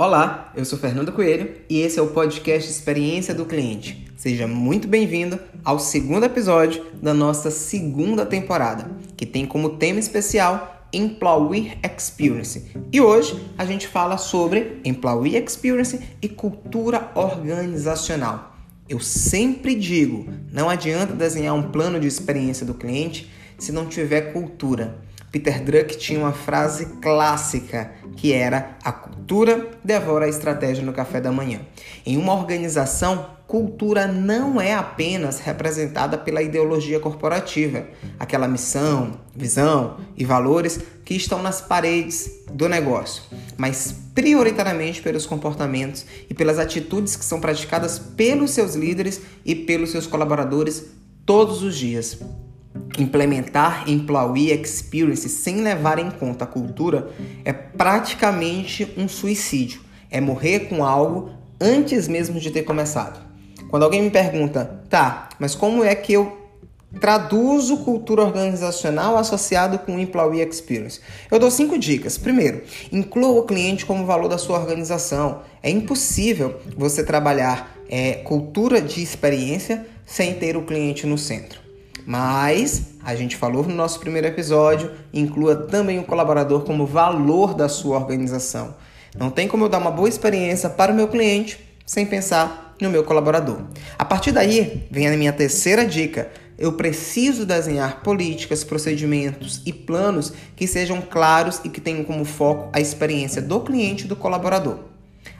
Olá, eu sou Fernando Coelho e esse é o podcast Experiência do Cliente. Seja muito bem-vindo ao segundo episódio da nossa segunda temporada, que tem como tema especial Employee Experience. E hoje a gente fala sobre Employee Experience e cultura organizacional. Eu sempre digo, não adianta desenhar um plano de experiência do cliente se não tiver cultura. Peter Druck tinha uma frase clássica que era: a cultura devora a estratégia no café da manhã. Em uma organização, cultura não é apenas representada pela ideologia corporativa, aquela missão, visão e valores que estão nas paredes do negócio, mas prioritariamente pelos comportamentos e pelas atitudes que são praticadas pelos seus líderes e pelos seus colaboradores todos os dias. Implementar Employee Experience sem levar em conta a cultura é praticamente um suicídio. É morrer com algo antes mesmo de ter começado. Quando alguém me pergunta, tá, mas como é que eu traduzo cultura organizacional associado com Employee Experience? Eu dou cinco dicas. Primeiro, inclua o cliente como valor da sua organização. É impossível você trabalhar é, cultura de experiência sem ter o cliente no centro. Mas a gente falou no nosso primeiro episódio, inclua também o colaborador como valor da sua organização. Não tem como eu dar uma boa experiência para o meu cliente sem pensar no meu colaborador. A partir daí, vem a minha terceira dica. Eu preciso desenhar políticas, procedimentos e planos que sejam claros e que tenham como foco a experiência do cliente e do colaborador.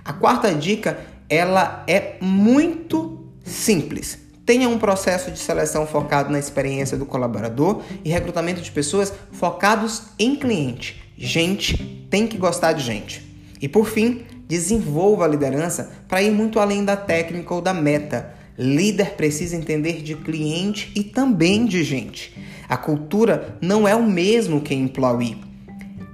A quarta dica, ela é muito simples. Tenha um processo de seleção focado na experiência do colaborador e recrutamento de pessoas focados em cliente. Gente tem que gostar de gente. E por fim, desenvolva a liderança para ir muito além da técnica ou da meta. Líder precisa entender de cliente e também de gente. A cultura não é o mesmo que employee.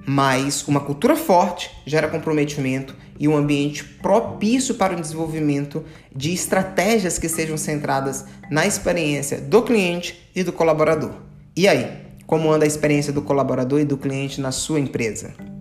Mas uma cultura forte gera comprometimento e um ambiente propício para o desenvolvimento de estratégias que sejam centradas na experiência do cliente e do colaborador. E aí, como anda a experiência do colaborador e do cliente na sua empresa?